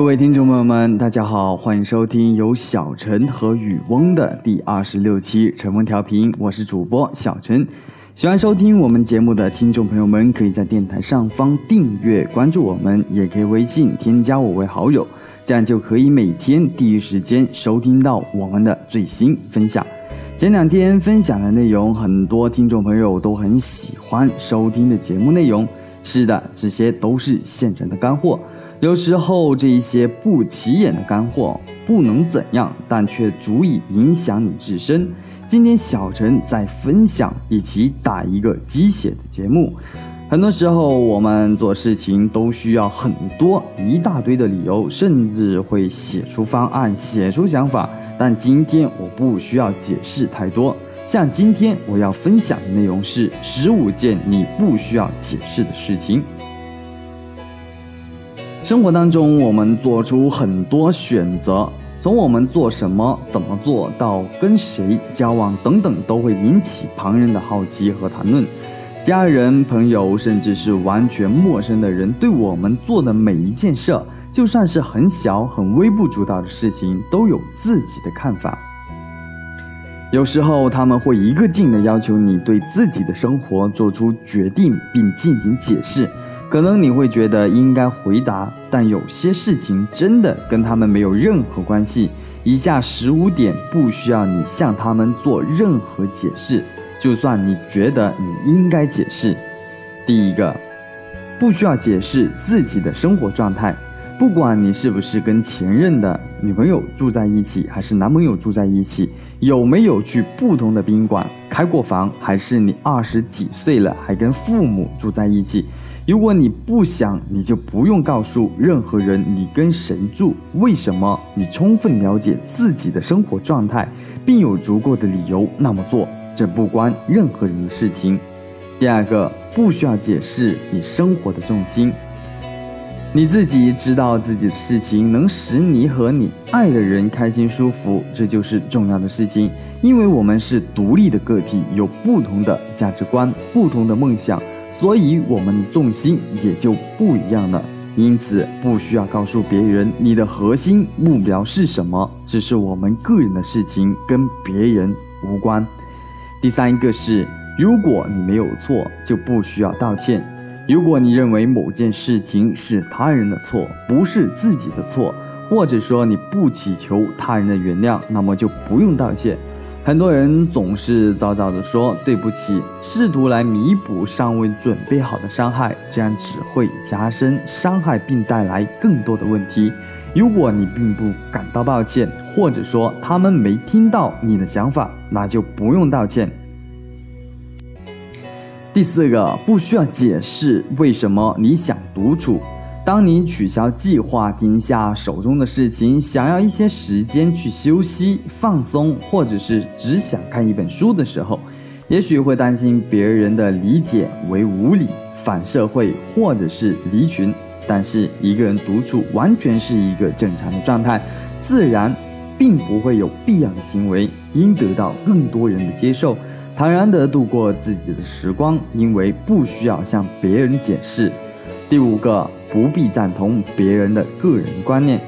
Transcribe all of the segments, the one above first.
各位听众朋友们，大家好，欢迎收听由小陈和雨翁的第二十六期晨风调频，我是主播小陈。喜欢收听我们节目的听众朋友们，可以在电台上方订阅关注我们，也可以微信添加我为好友，这样就可以每天第一时间收听到我们的最新分享。前两天分享的内容，很多听众朋友都很喜欢收听的节目内容。是的，这些都是现成的干货。有时候这一些不起眼的干货不能怎样，但却足以影响你自身。今天小陈在分享一起打一个鸡血的节目。很多时候我们做事情都需要很多一大堆的理由，甚至会写出方案、写出想法。但今天我不需要解释太多。像今天我要分享的内容是十五件你不需要解释的事情。生活当中，我们做出很多选择，从我们做什么、怎么做到跟谁交往等等，都会引起旁人的好奇和谈论。家人、朋友，甚至是完全陌生的人，对我们做的每一件事，就算是很小、很微不足道的事情，都有自己的看法。有时候他们会一个劲的要求你对自己的生活做出决定，并进行解释。可能你会觉得应该回答，但有些事情真的跟他们没有任何关系。以下十五点不需要你向他们做任何解释，就算你觉得你应该解释。第一个，不需要解释自己的生活状态，不管你是不是跟前任的女朋友住在一起，还是男朋友住在一起，有没有去不同的宾馆开过房，还是你二十几岁了还跟父母住在一起。如果你不想，你就不用告诉任何人你跟谁住，为什么？你充分了解自己的生活状态，并有足够的理由那么做，这不关任何人的事情。第二个，不需要解释你生活的重心，你自己知道自己的事情能使你和你爱的人开心舒服，这就是重要的事情。因为我们是独立的个体，有不同的价值观，不同的梦想。所以我们的重心也就不一样了，因此不需要告诉别人你的核心目标是什么，这是我们个人的事情，跟别人无关。第三个是，如果你没有错，就不需要道歉。如果你认为某件事情是他人的错，不是自己的错，或者说你不祈求他人的原谅，那么就不用道歉。很多人总是早早的说对不起，试图来弥补尚未准备好的伤害，这样只会加深伤害并带来更多的问题。如果你并不感到抱歉，或者说他们没听到你的想法，那就不用道歉。第四个，不需要解释为什么你想独处。当你取消计划、停下手中的事情，想要一些时间去休息、放松，或者是只想看一本书的时候，也许会担心别人的理解为无理、反社会或者是离群。但是一个人独处完全是一个正常的状态，自然并不会有必要的行为，应得到更多人的接受，坦然地度过自己的时光，因为不需要向别人解释。第五个，不必赞同别人的个人观念。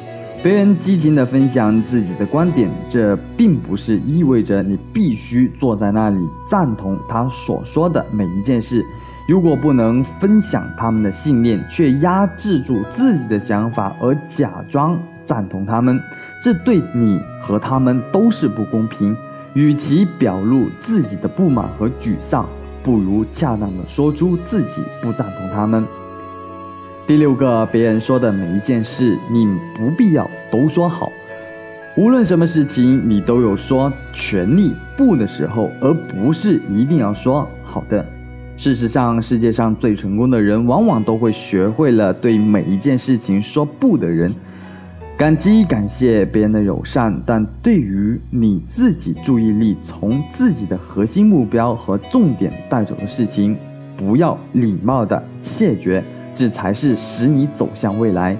别人激情地分享自己的观点，这并不是意味着你必须坐在那里赞同他所说的每一件事。如果不能分享他们的信念，却压制住自己的想法而假装赞同他们，这对你和他们都是不公平。与其表露自己的不满和沮丧，不如恰当地说出自己不赞同他们。第六个，别人说的每一件事，你不必要都说好。无论什么事情，你都有说全力不的时候，而不是一定要说好的。事实上，世界上最成功的人，往往都会学会了对每一件事情说不的人。感激感谢别人的友善，但对于你自己注意力从自己的核心目标和重点带走的事情，不要礼貌的谢绝。这才是使你走向未来。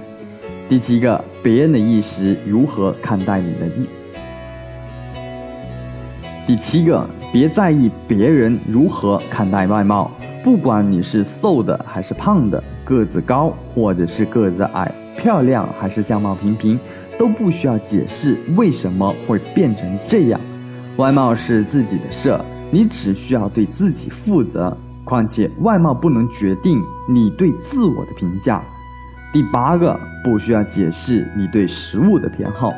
第七个，别人的意识如何看待你的意。第七个，别在意别人如何看待外貌，不管你是瘦的还是胖的，个子高或者是个子矮，漂亮还是相貌平平，都不需要解释为什么会变成这样。外貌是自己的事，你只需要对自己负责。况且外貌不能决定你对自我的评价。第八个，不需要解释你对食物的偏好。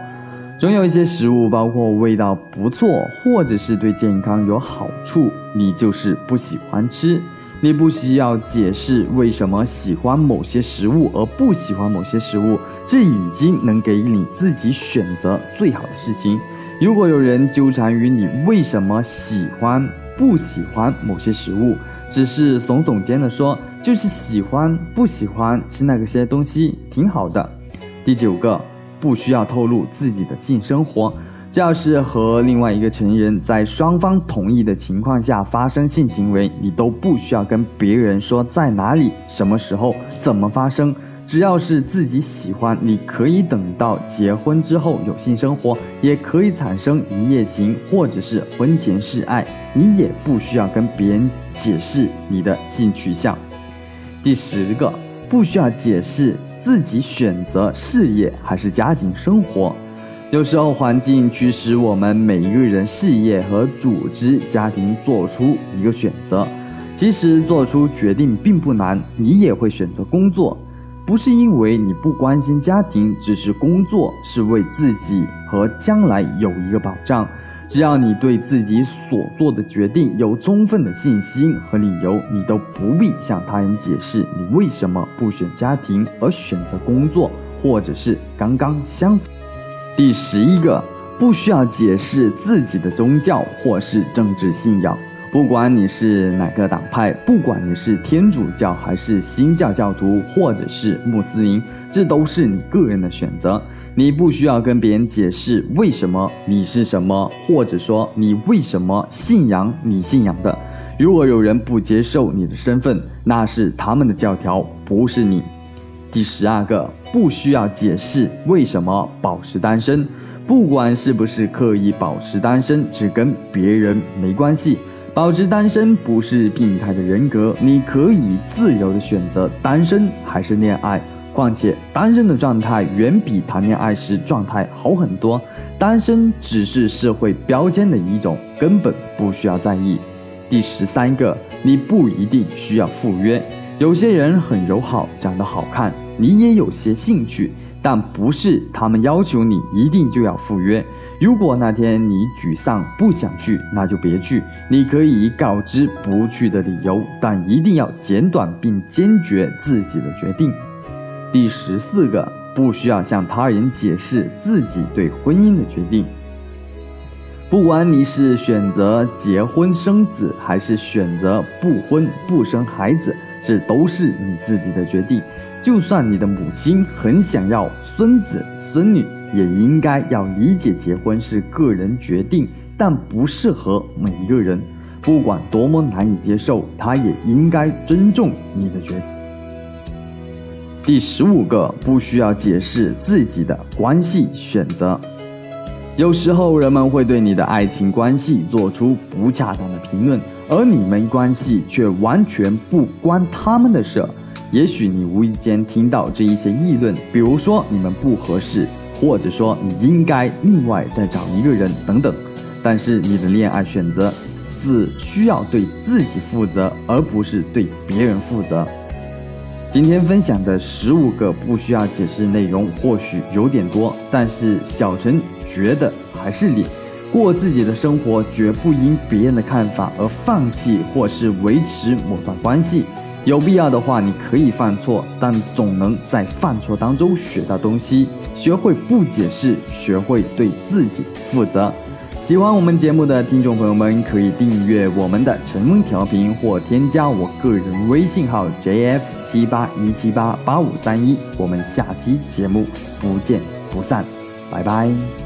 总有一些食物，包括味道不错，或者是对健康有好处，你就是不喜欢吃。你不需要解释为什么喜欢某些食物而不喜欢某些食物，这已经能给你自己选择最好的事情。如果有人纠缠于你为什么喜欢不喜欢某些食物，只是耸耸肩的说，就是喜欢不喜欢吃那个些东西挺好的。第九个，不需要透露自己的性生活。只要是和另外一个成人在双方同意的情况下发生性行为，你都不需要跟别人说在哪里、什么时候、怎么发生。只要是自己喜欢，你可以等到结婚之后有性生活，也可以产生一夜情，或者是婚前示爱，你也不需要跟别人解释你的性取向。第十个，不需要解释自己选择事业还是家庭生活。有时候环境驱使我们每一个人事业和组织家庭做出一个选择，其实做出决定并不难，你也会选择工作。不是因为你不关心家庭，只是工作是为自己和将来有一个保障。只要你对自己所做的决定有充分的信心和理由，你都不必向他人解释你为什么不选家庭而选择工作，或者是刚刚相反。第十一个，不需要解释自己的宗教或是政治信仰。不管你是哪个党派，不管你是天主教还是新教教徒，或者是穆斯林，这都是你个人的选择。你不需要跟别人解释为什么你是什么，或者说你为什么信仰你信仰的。如果有人不接受你的身份，那是他们的教条，不是你。第十二个，不需要解释为什么保持单身，不管是不是刻意保持单身，只跟别人没关系。保持单身不是病态的人格，你可以自由的选择单身还是恋爱。况且单身的状态远比谈恋爱时状态好很多。单身只是社会标签的一种，根本不需要在意。第十三个，你不一定需要赴约。有些人很友好，长得好看，你也有些兴趣，但不是他们要求你一定就要赴约。如果那天你沮丧不想去，那就别去。你可以告知不去的理由，但一定要简短并坚决自己的决定。第十四个，不需要向他人解释自己对婚姻的决定。不管你是选择结婚生子，还是选择不婚不生孩子，这都是你自己的决定。就算你的母亲很想要孙子孙女。也应该要理解，结婚是个人决定，但不适合每一个人。不管多么难以接受，他也应该尊重你的决定。第十五个，不需要解释自己的关系选择。有时候人们会对你的爱情关系做出不恰当的评论，而你们关系却完全不关他们的事。也许你无意间听到这一些议论，比如说你们不合适。或者说你应该另外再找一个人等等，但是你的恋爱选择只需要对自己负责，而不是对别人负责。今天分享的十五个不需要解释内容或许有点多，但是小陈觉得还是你过自己的生活，绝不因别人的看法而放弃或是维持某段关系。有必要的话，你可以犯错，但总能在犯错当中学到东西。学会不解释，学会对自己负责。喜欢我们节目的听众朋友们，可以订阅我们的晨风调频或添加我个人微信号 jf 七八一七八八五三一。我们下期节目不见不散，拜拜。